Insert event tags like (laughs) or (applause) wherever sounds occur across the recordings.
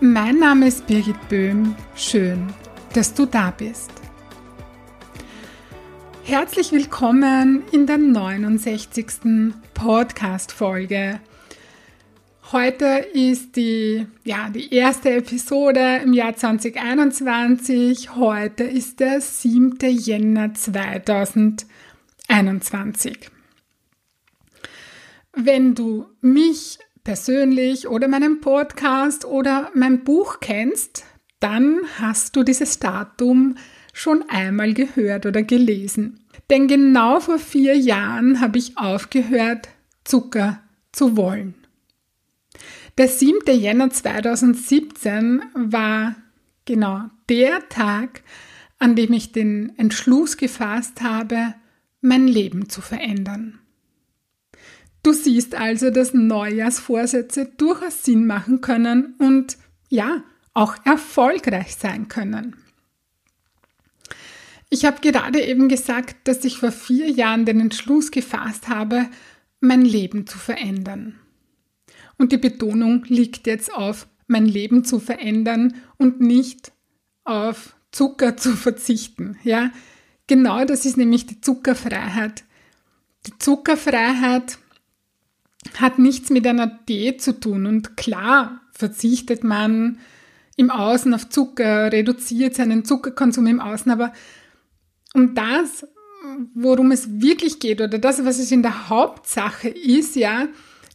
Mein Name ist Birgit Böhm. Schön, dass du da bist. Herzlich willkommen in der 69. Podcast-Folge. Heute ist die, ja, die erste Episode im Jahr 2021. Heute ist der 7. Jänner 2021. Wenn du mich persönlich oder meinen Podcast oder mein Buch kennst, dann hast du dieses Datum schon einmal gehört oder gelesen. Denn genau vor vier Jahren habe ich aufgehört, Zucker zu wollen. Der 7. Jänner 2017 war genau der Tag, an dem ich den Entschluss gefasst habe, mein Leben zu verändern. Du siehst also, dass Neujahrsvorsätze durchaus Sinn machen können und ja, auch erfolgreich sein können. Ich habe gerade eben gesagt, dass ich vor vier Jahren den Entschluss gefasst habe, mein Leben zu verändern. Und die Betonung liegt jetzt auf mein Leben zu verändern und nicht auf Zucker zu verzichten. Ja, genau das ist nämlich die Zuckerfreiheit. Die Zuckerfreiheit hat nichts mit einer Diät zu tun. Und klar verzichtet man im Außen auf Zucker, reduziert seinen Zuckerkonsum im Außen, aber um das, worum es wirklich geht oder das, was es in der Hauptsache ist, ja,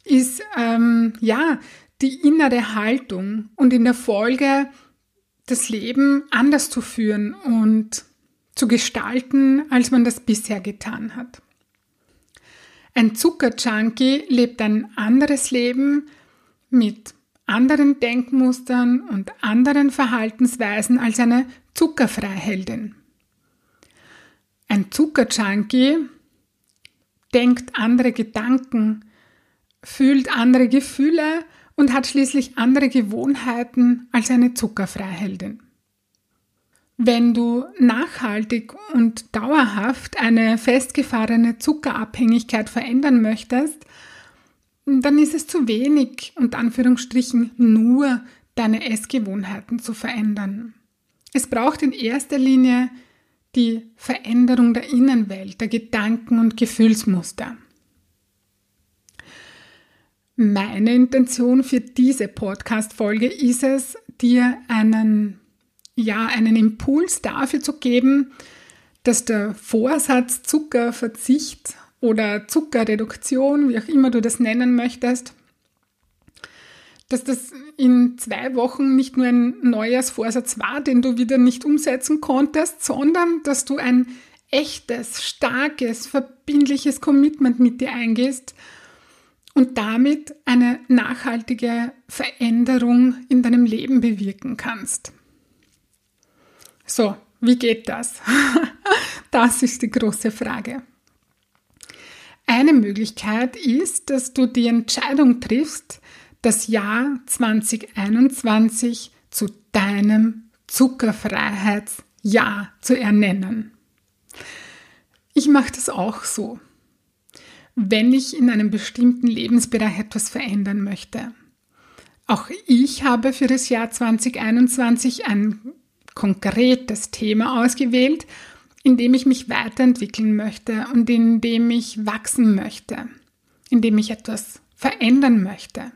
ist ähm, ja die innere Haltung und in der Folge das Leben anders zu führen und zu gestalten, als man das bisher getan hat. Ein Zuckerjunkie lebt ein anderes Leben mit anderen Denkmustern und anderen Verhaltensweisen als eine Zuckerfreiheldin. Ein Zuckerjunkie denkt andere Gedanken, fühlt andere Gefühle und hat schließlich andere Gewohnheiten als eine Zuckerfreiheldin. Wenn du nachhaltig und dauerhaft eine festgefahrene Zuckerabhängigkeit verändern möchtest, dann ist es zu wenig, unter Anführungsstrichen, nur deine Essgewohnheiten zu verändern. Es braucht in erster Linie die Veränderung der Innenwelt, der Gedanken und Gefühlsmuster. Meine Intention für diese Podcast-Folge ist es, dir einen ja, einen Impuls dafür zu geben, dass der Vorsatz Zuckerverzicht oder Zuckerreduktion, wie auch immer du das nennen möchtest, dass das in zwei Wochen nicht nur ein Neujahrsvorsatz war, den du wieder nicht umsetzen konntest, sondern dass du ein echtes, starkes, verbindliches Commitment mit dir eingehst und damit eine nachhaltige Veränderung in deinem Leben bewirken kannst. So, wie geht das? (laughs) das ist die große Frage. Eine Möglichkeit ist, dass du die Entscheidung triffst, das Jahr 2021 zu deinem Zuckerfreiheitsjahr zu ernennen. Ich mache das auch so. Wenn ich in einem bestimmten Lebensbereich etwas verändern möchte. Auch ich habe für das Jahr 2021 ein konkretes Thema ausgewählt, in dem ich mich weiterentwickeln möchte und in dem ich wachsen möchte, in dem ich etwas verändern möchte.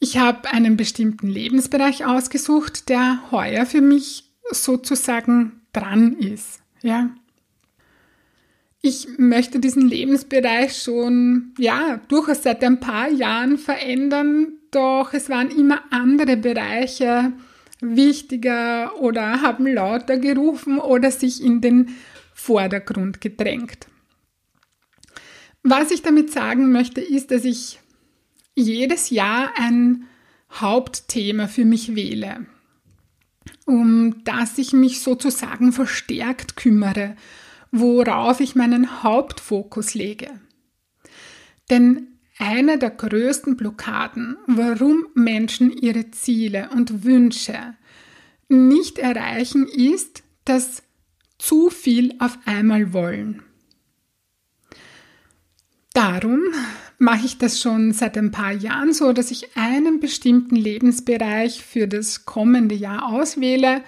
Ich habe einen bestimmten Lebensbereich ausgesucht, der heuer für mich sozusagen dran ist. Ja. Ich möchte diesen Lebensbereich schon, ja, durchaus seit ein paar Jahren verändern, doch es waren immer andere Bereiche, wichtiger oder haben lauter gerufen oder sich in den Vordergrund gedrängt. Was ich damit sagen möchte, ist, dass ich jedes Jahr ein Hauptthema für mich wähle, um das ich mich sozusagen verstärkt kümmere, worauf ich meinen Hauptfokus lege. Denn eine der größten Blockaden, warum Menschen ihre Ziele und Wünsche nicht erreichen, ist, dass zu viel auf einmal wollen. Darum mache ich das schon seit ein paar Jahren so, dass ich einen bestimmten Lebensbereich für das kommende Jahr auswähle,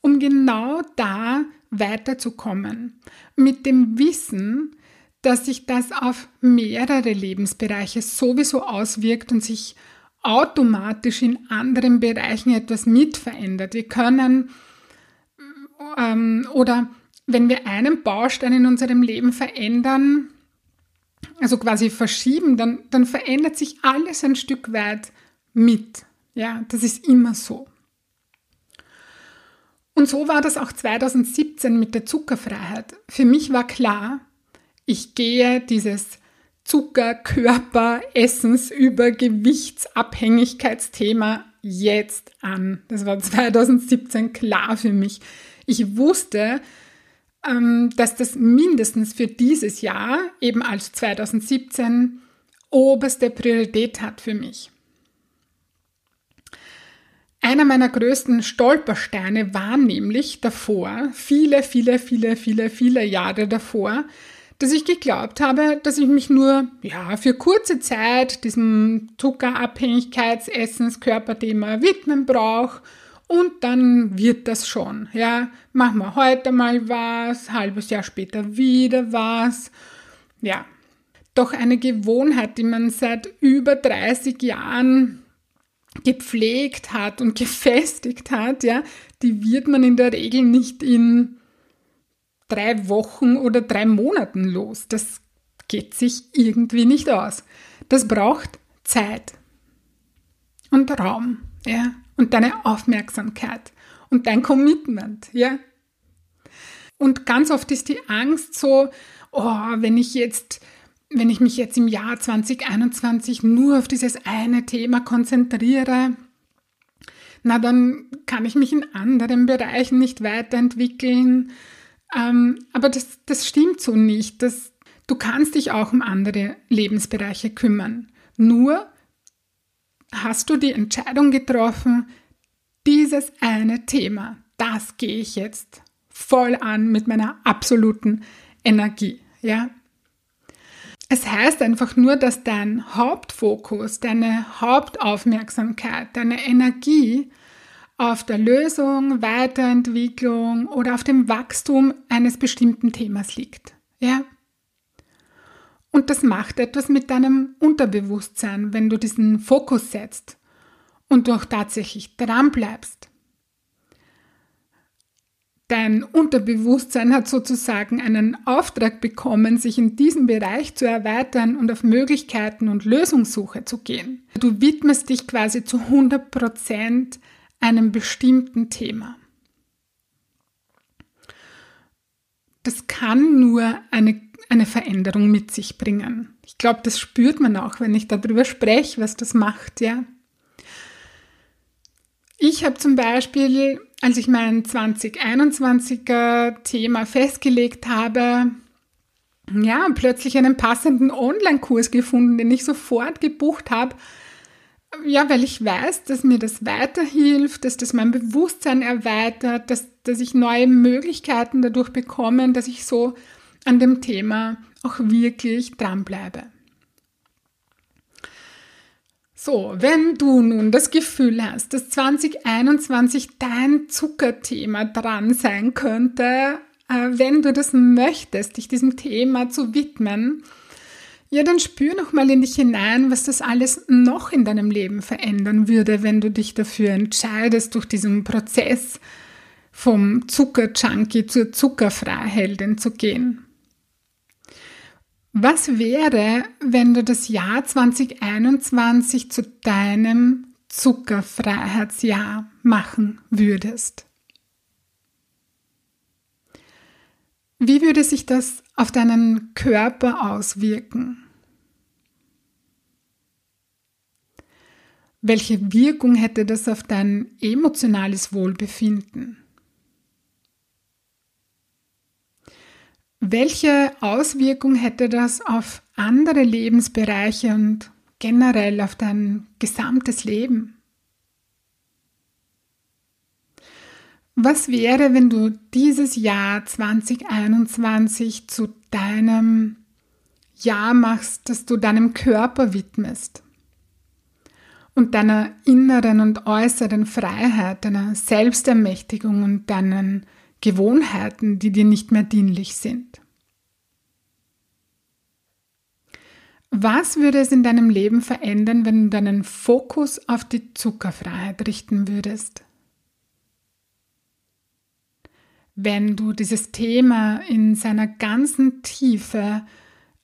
um genau da weiterzukommen. Mit dem Wissen, dass sich das auf mehrere Lebensbereiche sowieso auswirkt und sich automatisch in anderen Bereichen etwas mitverändert. Wir können ähm, oder wenn wir einen Baustein in unserem Leben verändern, also quasi verschieben, dann, dann verändert sich alles ein Stück weit mit. Ja, das ist immer so. Und so war das auch 2017 mit der Zuckerfreiheit. Für mich war klar, ich gehe dieses Zucker, Körper, Essens über Gewichtsabhängigkeitsthema jetzt an. Das war 2017 klar für mich. Ich wusste, ähm, dass das mindestens für dieses Jahr, eben als 2017, oberste Priorität hat für mich. Einer meiner größten Stolpersteine war nämlich davor, viele, viele, viele, viele, viele Jahre davor, dass ich geglaubt habe, dass ich mich nur ja, für kurze Zeit diesem Zuckerabhängigkeitsessenskörperthema widmen brauche und dann wird das schon. Ja, machen wir heute mal was, halbes Jahr später wieder was. Ja, doch eine Gewohnheit, die man seit über 30 Jahren gepflegt hat und (laughs) gefestigt hat, ja, die wird man in der Regel nicht in drei Wochen oder drei Monaten los. Das geht sich irgendwie nicht aus. Das braucht Zeit und Raum, ja, und deine Aufmerksamkeit und dein Commitment, ja. Und ganz oft ist die Angst so, oh, wenn ich jetzt, wenn ich mich jetzt im Jahr 2021 nur auf dieses eine Thema konzentriere, na dann kann ich mich in anderen Bereichen nicht weiterentwickeln ähm, aber das, das stimmt so nicht. Das, du kannst dich auch um andere Lebensbereiche kümmern. Nur hast du die Entscheidung getroffen, dieses eine Thema, das gehe ich jetzt voll an mit meiner absoluten Energie. Ja? Es heißt einfach nur, dass dein Hauptfokus, deine Hauptaufmerksamkeit, deine Energie auf der Lösung, Weiterentwicklung oder auf dem Wachstum eines bestimmten Themas liegt. Ja? Und das macht etwas mit deinem Unterbewusstsein, wenn du diesen Fokus setzt und du auch tatsächlich dran bleibst. Dein Unterbewusstsein hat sozusagen einen Auftrag bekommen, sich in diesem Bereich zu erweitern und auf Möglichkeiten und Lösungssuche zu gehen. Du widmest dich quasi zu 100 Prozent einem bestimmten Thema. Das kann nur eine, eine Veränderung mit sich bringen. Ich glaube, das spürt man auch, wenn ich darüber spreche, was das macht, ja. Ich habe zum Beispiel, als ich mein 2021er Thema festgelegt habe, ja, plötzlich einen passenden Online-Kurs gefunden, den ich sofort gebucht habe ja, weil ich weiß, dass mir das weiterhilft, dass das mein Bewusstsein erweitert, dass, dass ich neue Möglichkeiten dadurch bekomme, dass ich so an dem Thema auch wirklich dranbleibe. So, wenn du nun das Gefühl hast, dass 2021 dein Zuckerthema dran sein könnte, äh, wenn du das möchtest, dich diesem Thema zu widmen, ja, dann spür noch mal in dich hinein, was das alles noch in deinem Leben verändern würde, wenn du dich dafür entscheidest, durch diesen Prozess vom Zuckerjunkie zur Zuckerfreiheldin zu gehen. Was wäre, wenn du das Jahr 2021 zu deinem Zuckerfreiheitsjahr machen würdest? Wie würde sich das auf deinen Körper auswirken? Welche Wirkung hätte das auf dein emotionales Wohlbefinden? Welche Auswirkung hätte das auf andere Lebensbereiche und generell auf dein gesamtes Leben? Was wäre, wenn du dieses Jahr 2021 zu deinem Jahr machst, das du deinem Körper widmest und deiner inneren und äußeren Freiheit, deiner Selbstermächtigung und deinen Gewohnheiten, die dir nicht mehr dienlich sind? Was würde es in deinem Leben verändern, wenn du deinen Fokus auf die Zuckerfreiheit richten würdest? Wenn du dieses Thema in seiner ganzen Tiefe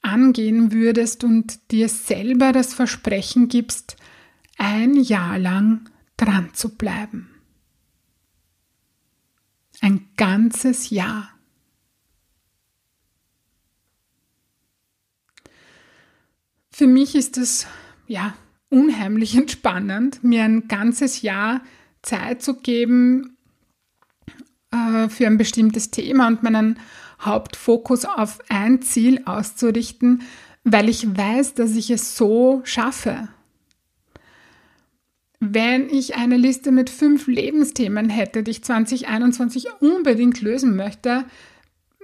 angehen würdest und dir selber das Versprechen gibst, ein Jahr lang dran zu bleiben. Ein ganzes Jahr. Für mich ist es ja unheimlich (laughs) entspannend, mir ein ganzes Jahr Zeit zu geben, für ein bestimmtes Thema und meinen Hauptfokus auf ein Ziel auszurichten, weil ich weiß, dass ich es so schaffe. Wenn ich eine Liste mit fünf Lebensthemen hätte, die ich 2021 unbedingt lösen möchte,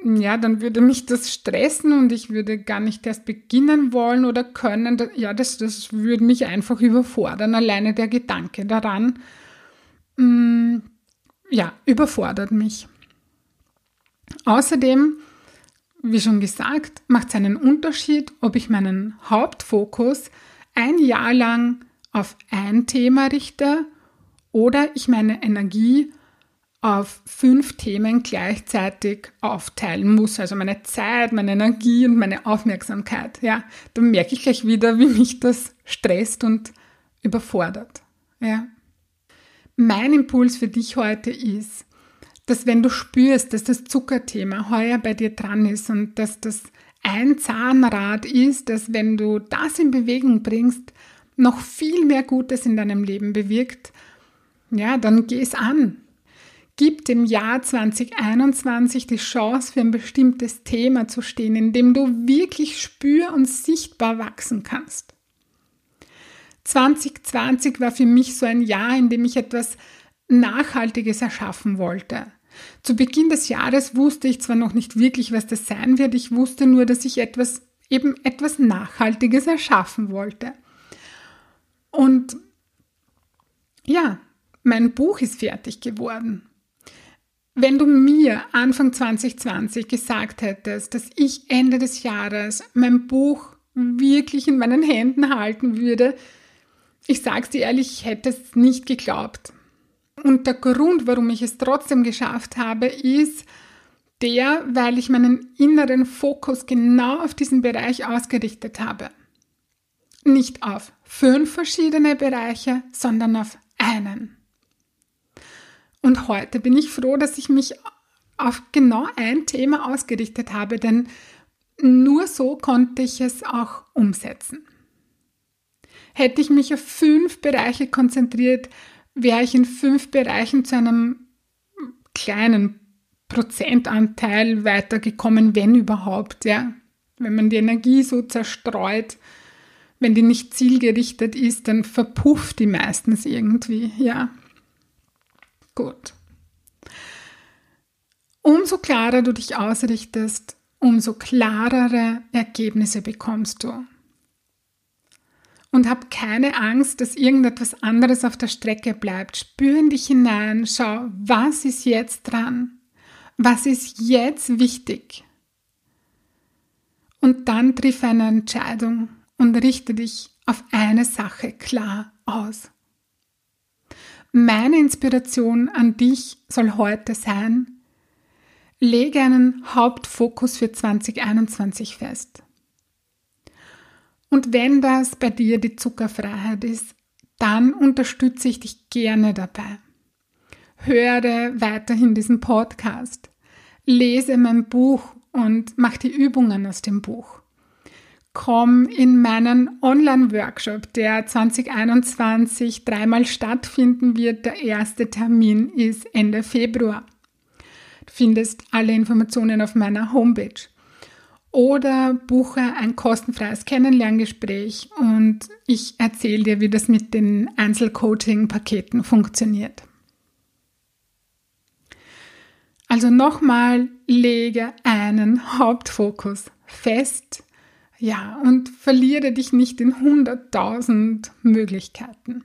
ja, dann würde mich das stressen und ich würde gar nicht erst beginnen wollen oder können. Ja, das, das würde mich einfach überfordern, alleine der Gedanke daran. Mm, ja, überfordert mich. Außerdem, wie schon gesagt, macht es einen Unterschied, ob ich meinen Hauptfokus ein Jahr lang auf ein Thema richte oder ich meine Energie auf fünf Themen gleichzeitig aufteilen muss. Also meine Zeit, meine Energie und meine Aufmerksamkeit. Ja, dann merke ich gleich wieder, wie mich das stresst und überfordert. Ja. Mein Impuls für dich heute ist, dass wenn du spürst, dass das Zuckerthema heuer bei dir dran ist und dass das ein Zahnrad ist, dass wenn du das in Bewegung bringst, noch viel mehr Gutes in deinem Leben bewirkt, ja, dann geh es an. Gib dem Jahr 2021 die Chance, für ein bestimmtes Thema zu stehen, in dem du wirklich spür- und sichtbar wachsen kannst. 2020 war für mich so ein Jahr, in dem ich etwas Nachhaltiges erschaffen wollte. Zu Beginn des Jahres wusste ich zwar noch nicht wirklich, was das sein wird, ich wusste nur, dass ich etwas, eben etwas Nachhaltiges erschaffen wollte. Und ja, mein Buch ist fertig geworden. Wenn du mir Anfang 2020 gesagt hättest, dass ich Ende des Jahres mein Buch wirklich in meinen Händen halten würde, ich sag's dir ehrlich, ich hätte es nicht geglaubt. Und der Grund, warum ich es trotzdem geschafft habe, ist der, weil ich meinen inneren Fokus genau auf diesen Bereich ausgerichtet habe. Nicht auf fünf verschiedene Bereiche, sondern auf einen. Und heute bin ich froh, dass ich mich auf genau ein Thema ausgerichtet habe, denn nur so konnte ich es auch umsetzen. Hätte ich mich auf fünf Bereiche konzentriert, wäre ich in fünf Bereichen zu einem kleinen Prozentanteil weitergekommen, wenn überhaupt, ja. Wenn man die Energie so zerstreut, wenn die nicht zielgerichtet ist, dann verpufft die meistens irgendwie, ja. Gut. Umso klarer du dich ausrichtest, umso klarere Ergebnisse bekommst du und hab keine Angst, dass irgendetwas anderes auf der Strecke bleibt. Spür in dich hinein, schau, was ist jetzt dran? Was ist jetzt wichtig? Und dann triff eine Entscheidung und richte dich auf eine Sache klar aus. Meine Inspiration an dich soll heute sein, lege einen Hauptfokus für 2021 fest. Und wenn das bei dir die Zuckerfreiheit ist, dann unterstütze ich dich gerne dabei. Höre weiterhin diesen Podcast, lese mein Buch und mach die Übungen aus dem Buch. komm in meinen Online-Workshop, der 2021 dreimal stattfinden wird. Der erste Termin ist Ende Februar. Du findest alle Informationen auf meiner Homepage. Oder buche ein kostenfreies Kennenlerngespräch und ich erzähle dir, wie das mit den Einzelcoaching-Paketen funktioniert. Also nochmal, lege einen Hauptfokus fest, ja, und verliere dich nicht in hunderttausend Möglichkeiten.